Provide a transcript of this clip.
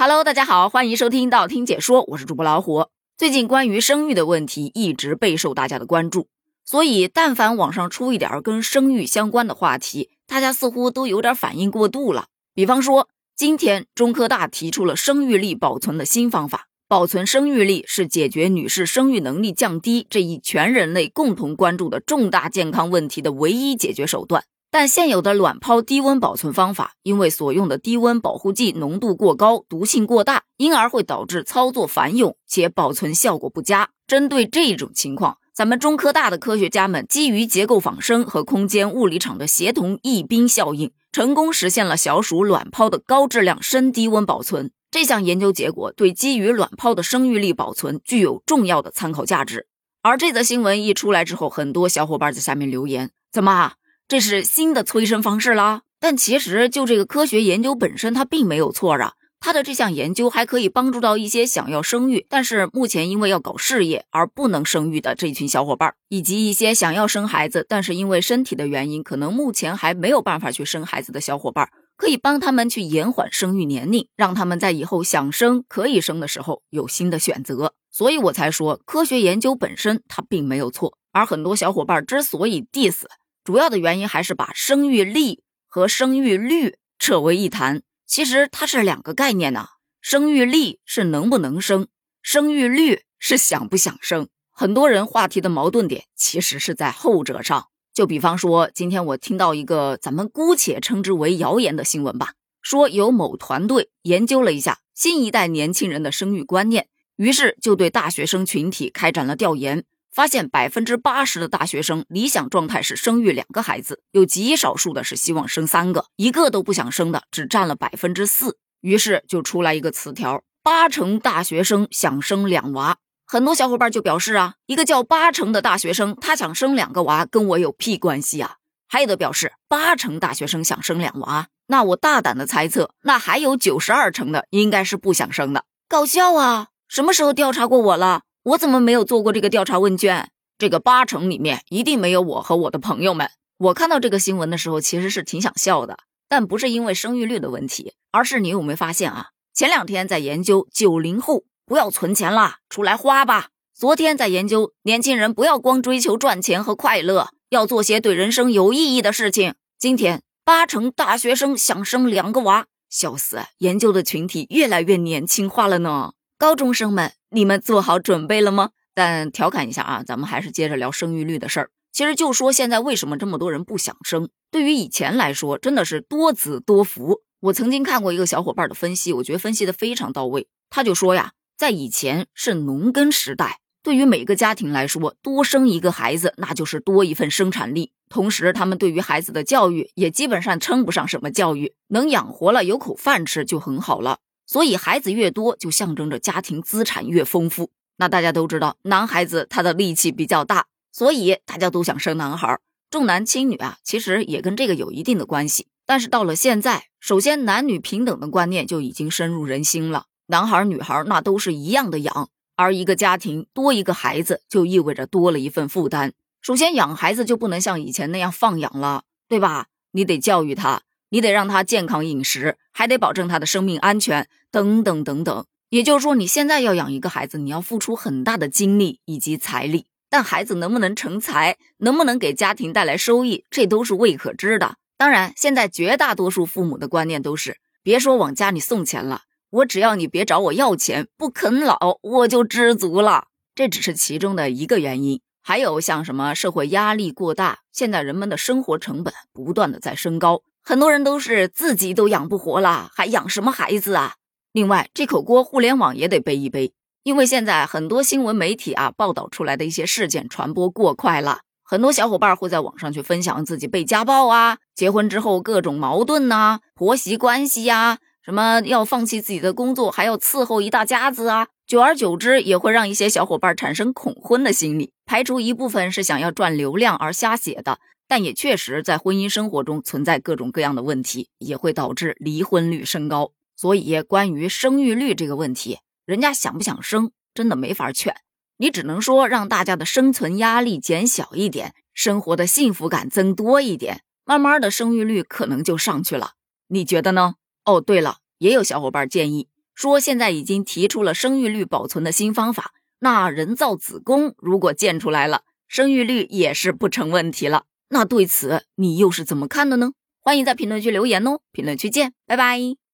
Hello，大家好，欢迎收听道听解说，我是主播老虎。最近关于生育的问题一直备受大家的关注，所以但凡网上出一点跟生育相关的话题，大家似乎都有点反应过度了。比方说，今天中科大提出了生育力保存的新方法，保存生育力是解决女士生育能力降低这一全人类共同关注的重大健康问题的唯一解决手段。但现有的卵泡低温保存方法，因为所用的低温保护剂浓度过高、毒性过大，因而会导致操作繁冗且保存效果不佳。针对这种情况，咱们中科大的科学家们基于结构仿生和空间物理场的协同抑冰效应，成功实现了小鼠卵泡的高质量深低温保存。这项研究结果对基于卵泡的生育力保存具有重要的参考价值。而这则新闻一出来之后，很多小伙伴在下面留言：怎么？这是新的催生方式啦，但其实就这个科学研究本身，它并没有错啊。它的这项研究还可以帮助到一些想要生育，但是目前因为要搞事业而不能生育的这群小伙伴，以及一些想要生孩子，但是因为身体的原因，可能目前还没有办法去生孩子的小伙伴，可以帮他们去延缓生育年龄，让他们在以后想生可以生的时候有新的选择。所以我才说，科学研究本身它并没有错，而很多小伙伴之所以 diss。主要的原因还是把生育力和生育率扯为一谈，其实它是两个概念呢。生育力是能不能生，生育率是想不想生。很多人话题的矛盾点其实是在后者上。就比方说，今天我听到一个咱们姑且称之为谣言的新闻吧，说有某团队研究了一下新一代年轻人的生育观念，于是就对大学生群体开展了调研。发现百分之八十的大学生理想状态是生育两个孩子，有极少数的是希望生三个，一个都不想生的只占了百分之四。于是就出来一个词条：八成大学生想生两娃。很多小伙伴就表示啊，一个叫八成的大学生，他想生两个娃，跟我有屁关系啊？还有的表示八成大学生想生两娃，那我大胆的猜测，那还有九十二成的应该是不想生的。搞笑啊！什么时候调查过我了？我怎么没有做过这个调查问卷？这个八成里面一定没有我和我的朋友们。我看到这个新闻的时候，其实是挺想笑的，但不是因为生育率的问题，而是你有没有发现啊？前两天在研究九零后不要存钱啦，出来花吧；昨天在研究年轻人不要光追求赚钱和快乐，要做些对人生有意义的事情。今天八成大学生想生两个娃，笑死！研究的群体越来越年轻化了呢，高中生们。你们做好准备了吗？但调侃一下啊，咱们还是接着聊生育率的事儿。其实就说现在为什么这么多人不想生？对于以前来说，真的是多子多福。我曾经看过一个小伙伴的分析，我觉得分析的非常到位。他就说呀，在以前是农耕时代，对于每个家庭来说，多生一个孩子那就是多一份生产力。同时，他们对于孩子的教育也基本上称不上什么教育，能养活了，有口饭吃就很好了。所以孩子越多，就象征着家庭资产越丰富。那大家都知道，男孩子他的力气比较大，所以大家都想生男孩，重男轻女啊，其实也跟这个有一定的关系。但是到了现在，首先男女平等的观念就已经深入人心了，男孩女孩那都是一样的养。而一个家庭多一个孩子，就意味着多了一份负担。首先养孩子就不能像以前那样放养了，对吧？你得教育他。你得让他健康饮食，还得保证他的生命安全，等等等等。也就是说，你现在要养一个孩子，你要付出很大的精力以及财力。但孩子能不能成才，能不能给家庭带来收益，这都是未可知的。当然，现在绝大多数父母的观念都是：别说往家里送钱了，我只要你别找我要钱，不啃老，我就知足了。这只是其中的一个原因，还有像什么社会压力过大，现在人们的生活成本不断的在升高。很多人都是自己都养不活了，还养什么孩子啊？另外，这口锅互联网也得背一背，因为现在很多新闻媒体啊报道出来的一些事件传播过快了，很多小伙伴会在网上去分享自己被家暴啊，结婚之后各种矛盾呐，婆媳关系呀，什么要放弃自己的工作，还要伺候一大家子啊，久而久之也会让一些小伙伴产生恐婚的心理，排除一部分是想要赚流量而瞎写的。但也确实在婚姻生活中存在各种各样的问题，也会导致离婚率升高。所以，关于生育率这个问题，人家想不想生，真的没法劝。你只能说让大家的生存压力减小一点，生活的幸福感增多一点，慢慢的生育率可能就上去了。你觉得呢？哦，对了，也有小伙伴建议说现在已经提出了生育率保存的新方法，那人造子宫如果建出来了，生育率也是不成问题了。那对此你又是怎么看的呢？欢迎在评论区留言哦，评论区见，拜拜。